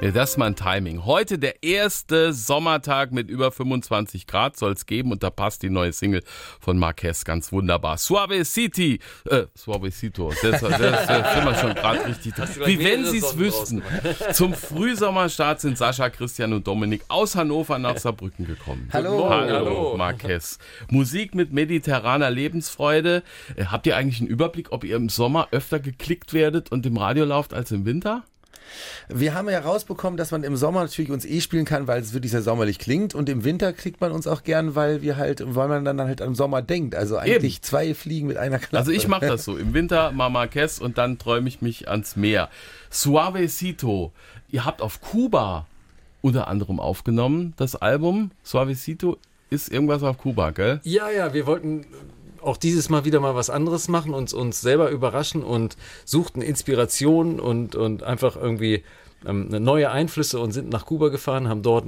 Ja, das ist mein Timing. Heute der erste Sommertag mit über 25 Grad soll es geben und da passt die neue Single von Marquez ganz wunderbar. Suave City, äh, Suavecito, das, das, das, das sind wir schon gerade richtig drin. Wie wenn Sie es wüssten. Zum Frühsommerstart sind Sascha, Christian und Dominik aus Hannover nach Saarbrücken gekommen. Hallo. Hallo, Hallo. Marquez. Musik mit mediterraner Lebensfreude. Äh, Habt ihr eigentlich einen Überblick, ob ihr im Sommer öfter geklickt werdet und im Radio lauft als im Winter? Wir haben ja rausbekommen, dass man im Sommer natürlich uns eh spielen kann, weil es wirklich sehr sommerlich klingt. Und im Winter kriegt man uns auch gern, weil wir halt, weil man dann halt am Sommer denkt. Also eigentlich Eben. zwei Fliegen mit einer Klappe. Also ich mache das so. Im Winter Mama Marquez und dann träume ich mich ans Meer. Suavecito. Ihr habt auf Kuba unter anderem aufgenommen, das Album. Suavecito ist irgendwas auf Kuba, gell? Ja, ja, wir wollten auch dieses Mal wieder mal was anderes machen, uns, uns selber überraschen und suchten Inspiration und, und einfach irgendwie ähm, neue Einflüsse und sind nach Kuba gefahren, haben dort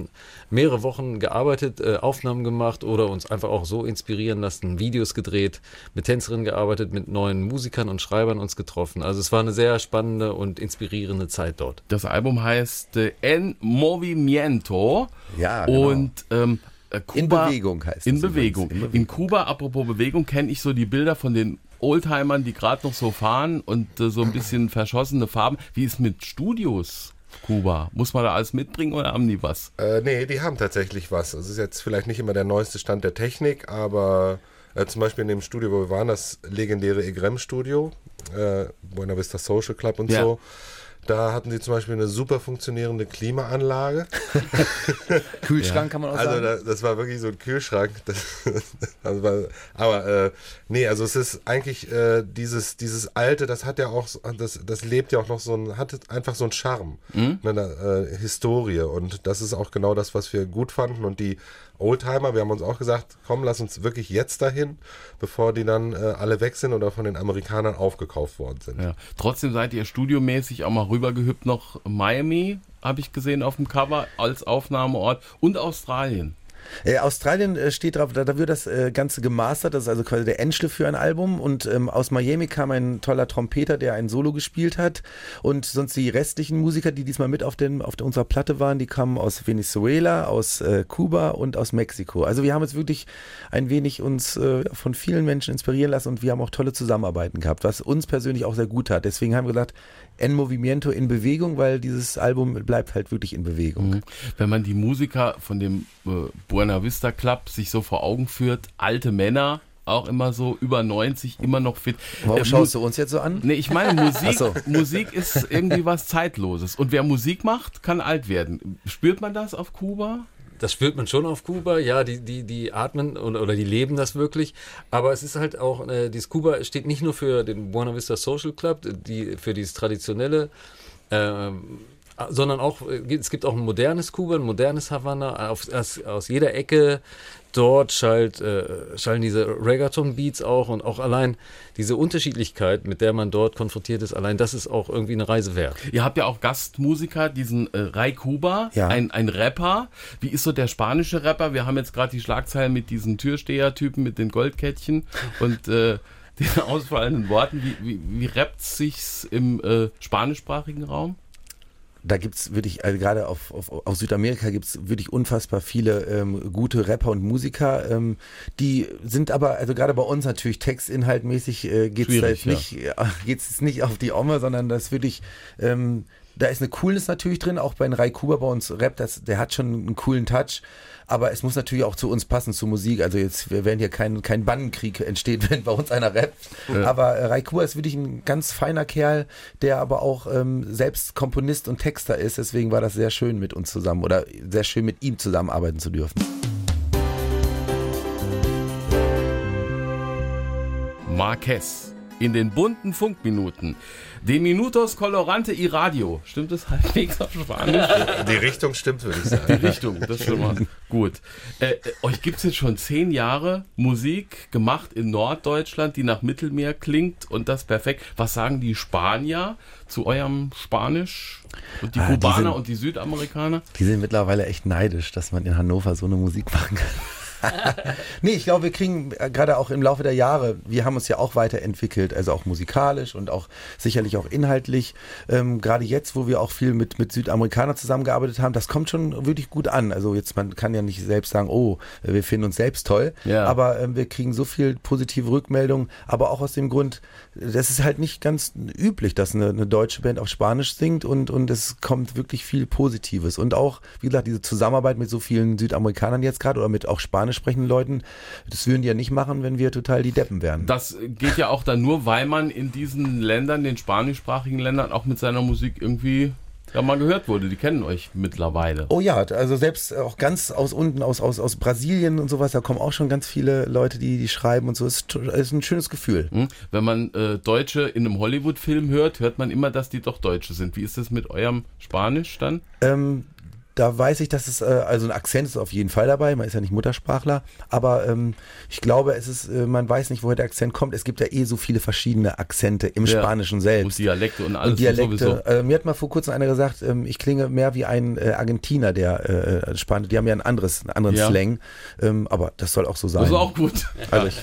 mehrere Wochen gearbeitet, äh, Aufnahmen gemacht oder uns einfach auch so inspirieren lassen, Videos gedreht, mit Tänzerinnen gearbeitet, mit neuen Musikern und Schreibern uns getroffen. Also es war eine sehr spannende und inspirierende Zeit dort. Das Album heißt äh, En Movimiento. Ja, genau. Und ähm, äh, In Kuba, Bewegung heißt In es Bewegung. in In, Bewegung. Kuba, apropos Bewegung, kenne ich so die Bilder von den Oldtimern, die gerade noch so fahren und äh, so ein bisschen verschossene Farben. Wie ist mit Studios Kuba? Muss man da alles mitbringen oder haben die was? Äh, nee, die haben tatsächlich was. Es ist jetzt vielleicht nicht immer der neueste Stand der Technik, aber äh, zum Beispiel in dem Studio, wo wir waren, das legendäre EGREM-Studio, äh, Buena Vista Social Club und Ja. so. Da hatten sie zum Beispiel eine super funktionierende Klimaanlage. Kühlschrank kann man auch Also sagen. da, das war wirklich so ein Kühlschrank. Das, das war, aber äh, nee, also es ist eigentlich äh, dieses, dieses alte, das hat ja auch, so- das, das lebt ja auch noch so ein, hat einfach so einen Charme, Mhm. eine äh, Historie und das ist auch genau das, was wir gut fanden und die Oldtimer, wir haben uns auch gesagt, komm, lass uns wirklich jetzt dahin, bevor die dann äh, alle weg sind oder von den Amerikanern aufgekauft worden sind. Ja. Trotzdem seid ihr studiomäßig auch mal rübergehüpft nach Miami, habe ich gesehen auf dem Cover, als Aufnahmeort und Australien. Äh, Australien äh, steht drauf, da, da wird das äh, Ganze gemastert, das ist also quasi der Endschliff für ein Album und ähm, aus Miami kam ein toller Trompeter, der ein Solo gespielt hat und sonst die restlichen Musiker, die diesmal mit auf, den, auf unserer Platte waren, die kamen aus Venezuela, aus äh, Kuba und aus Mexiko. Also wir haben jetzt wirklich ein wenig uns äh, von vielen Menschen inspirieren lassen und wir haben auch tolle Zusammenarbeiten gehabt, was uns persönlich auch sehr gut hat. Deswegen haben wir gesagt, En Movimiento in Bewegung, weil dieses Album bleibt halt wirklich in Bewegung. Mhm. Wenn man die Musiker von dem äh, Buena Vista Club sich so vor Augen führt, alte Männer, auch immer so über 90, immer noch fit. Warum Äh, schaust du uns jetzt so an? Nee, ich meine, Musik, so. Musik ist irgendwie was Zeitloses. Und wer Musik macht, kann alt werden. Spürt man das auf Kuba? Das spürt man schon auf Kuba, ja, die, die, die atmen oder, oder die leben das wirklich. Aber es ist halt auch, äh, dieses Kuba steht nicht nur für den Buena Vista Social Club, die, für dieses traditionelle, ähm, sondern auch, äh, es gibt auch ein modernes Kuba, ein modernes Havanna, auf, aus, aus jeder Ecke dort schallt, äh, schallen diese Reggaeton-Beats auch und auch allein diese Unterschiedlichkeit, mit der man dort konfrontiert ist, allein das ist auch irgendwie eine Reise wert. Ihr habt ja auch Gastmusiker, diesen äh, Ray Kuba, Ja. ein, ein Rapper. Wie ist so der spanische Rapper? Wir haben jetzt gerade die Schlagzeilen mit diesen Türsteher-Typen mit den Goldkettchen und äh, den ausfallenden Worten. Wie, wie, wie rappt sich's im äh, spanischsprachigen Raum? Da gibt's wirklich, also gerade auf, auf, auf Südamerika gibt's wirklich unfassbar viele ähm, gute Rapper und Musiker. Ähm, die sind aber, also gerade bei uns natürlich textinhaltmäßig äh, geht's da Schwierig, jetzt nicht, äh, geht's jetzt nicht auf die Omme, sondern das wirklich, ähm, da ist eine Coolness natürlich drin, auch bei Rai Kuba bei uns Rap, das, der hat schon einen coolen Touch. Aber es muss natürlich auch zu uns passen, zur Musik. Also jetzt, wir werden hier kein, kein Bannenkrieg entsteht, wenn bei uns einer rappt. Aber äh, Rai Kuba ist wirklich ein ganz feiner Kerl, der aber auch ähm, selbst Komponist und Texter ist. Deswegen war das sehr schön mit uns zusammen oder sehr schön mit ihm zusammenarbeiten zu dürfen. Marquez in den bunten Funkminuten. De Minutos Colorante y Radio. Stimmt das halbwegs auf Spanisch? Die Richtung stimmt, würde ich Die sagen. Richtung, das ist schon mal gut. Äh, äh, euch gibt es jetzt schon zehn Jahre Musik gemacht in Norddeutschland, die nach Mittelmeer klingt und das perfekt. Was sagen die Spanier zu eurem Spanisch und die Ah, die Kubaner sind- und die Südamerikaner? Die sind mittlerweile echt neidisch, dass man in Hannover so eine Musik machen kann. nee, ich glaube, wir kriegen äh, gerade auch im Laufe der Jahre, wir haben uns ja auch weiterentwickelt, also auch musikalisch und auch sicherlich auch inhaltlich. Ähm, gerade jetzt, wo wir auch viel mit, mit Südamerikanern zusammengearbeitet haben, das kommt schon wirklich gut an. Also jetzt, man kann ja nicht selbst sagen, oh, wir finden uns selbst toll, Ja. aber ähm, wir kriegen so viel positive Rückmeldungen, aber auch aus dem Grund, das ist halt nicht ganz üblich, dass eine, eine deutsche Band auf Spanisch singt und, und es kommt wirklich viel Positives. Und auch, wie gesagt, diese Zusammenarbeit mit so vielen Südamerikanern jetzt gerade oder mit auch spanisch sprechenden Leuten, das würden die ja nicht machen, wenn wir total die Deppen wären. Das geht ja auch dann nur, weil man in diesen Ländern, den spanischsprachigen Ländern, auch mit seiner Musik irgendwie ja mal gehört wurde. Die kennen euch mittlerweile. Oh ja, also selbst auch ganz aus unten, aus, aus, aus Brasilien und sowas, da kommen auch schon ganz viele Leute, die, die schreiben und so. Es ist, ist ein schönes Gefühl. Hm? Wenn man äh, Deutsche in einem Hollywood-Film hört, hört man immer, dass die doch Deutsche sind. Wie ist das mit eurem Spanisch dann? Ähm, da weiß ich, dass es, äh, also ein Akzent ist auf jeden Fall dabei, man ist ja nicht Muttersprachler, aber ähm, ich glaube, es ist, äh, man weiß nicht, woher der Akzent kommt. Es gibt ja eh so viele verschiedene Akzente im Ja. Spanischen Und selbst. Dialekte und alles Und Dialekte. sowieso. Äh, mir hat mal vor kurzem einer gesagt, ähm, ich klinge mehr wie ein äh, Argentiner, der äh, Spanisch. Die haben ja ein anderes, einen anderen Ja. Slang, ähm, aber das soll auch so sein. Das ist auch gut. Also ich,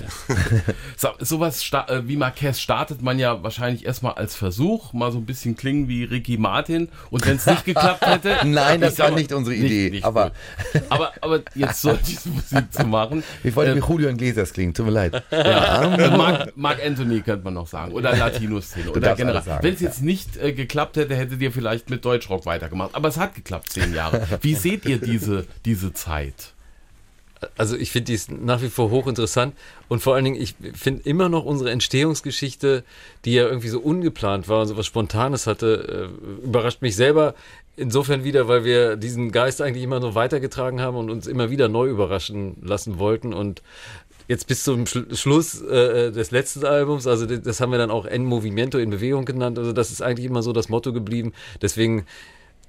So, sowas äh, wie Marquez startet man ja wahrscheinlich erstmal als Versuch, mal so ein bisschen klingen wie Ricky Martin. Und wenn es nicht geklappt hätte. Nein, das war mal, nicht unsere Idee, aber- gut. aber aber jetzt so diese Musik zu machen. ich wollte äh, wie Julio Iglesias klingen, tut mir leid. äh, Mark, Mark Anthony könnte man noch sagen. Oder Latino-Szene. Oder generell. Wenn es jetzt nicht äh, geklappt hätte, hättet ihr vielleicht mit Deutschrock weitergemacht. Aber es hat geklappt, zehn Jahre. Wie seht ihr diese, diese Zeit? Also ich finde die ist nach wie vor hochinteressant und vor allen Dingen, ich finde immer noch unsere Entstehungsgeschichte, die ja irgendwie so ungeplant war und so was Spontanes hatte, äh, überrascht mich selber insofern wieder, weil wir diesen Geist eigentlich immer so weitergetragen haben und uns immer wieder neu überraschen lassen wollten. Und jetzt bis zum Schl Schluss äh, des letzten Albums, also das haben wir dann auch En Movimento in Bewegung genannt, also das ist eigentlich immer so das Motto geblieben, deswegen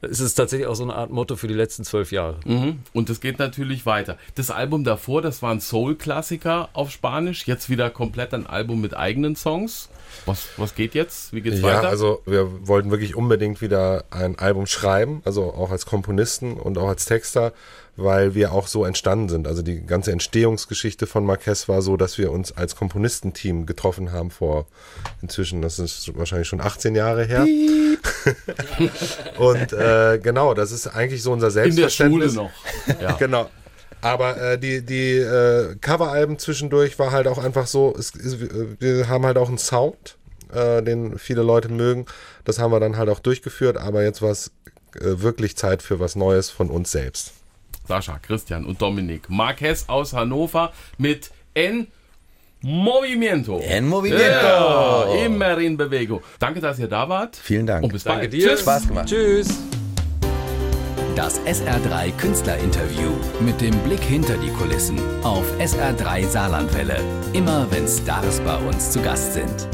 ist es tatsächlich auch so eine Art Motto für die letzten zwölf Jahre. Mhm. Und es geht natürlich weiter. Das Album davor, das war ein Soul-Klassiker auf Spanisch. Jetzt wieder komplett ein Album mit eigenen Songs. Was, was geht jetzt? Wie geht's Ja, weiter? also wir wollten wirklich unbedingt wieder ein Album schreiben, also auch als Komponisten und auch als Texter, weil wir auch so entstanden sind. Also die ganze Entstehungsgeschichte von Marquez war so, dass wir uns als Komponistenteam getroffen haben vor inzwischen, das ist wahrscheinlich schon 18 Jahre her. und äh, genau, das ist eigentlich so unser In der Schule Selbstverständnis. noch. Ja. Genau. Aber äh, die, die äh, Coveralben zwischendurch war halt auch einfach so, es, es, wir haben halt auch einen Sound, äh, den viele Leute mögen. Das haben wir dann halt auch durchgeführt, aber jetzt war es äh, wirklich Zeit für was Neues von uns selbst. Sascha, Christian und Dominik. Marquez aus Hannover mit En Movimiento. En Movimiento. Ja, immer in Bewegung. Danke, dass ihr da wart. Vielen Dank. Und bis Danke bald. dir. Tschüss. Spaß gemacht. Tschüss. Das SR3 Künstlerinterview mit dem Blick hinter die Kulissen auf SR3 Saarlandwelle. Immer wenn Stars bei uns zu Gast sind.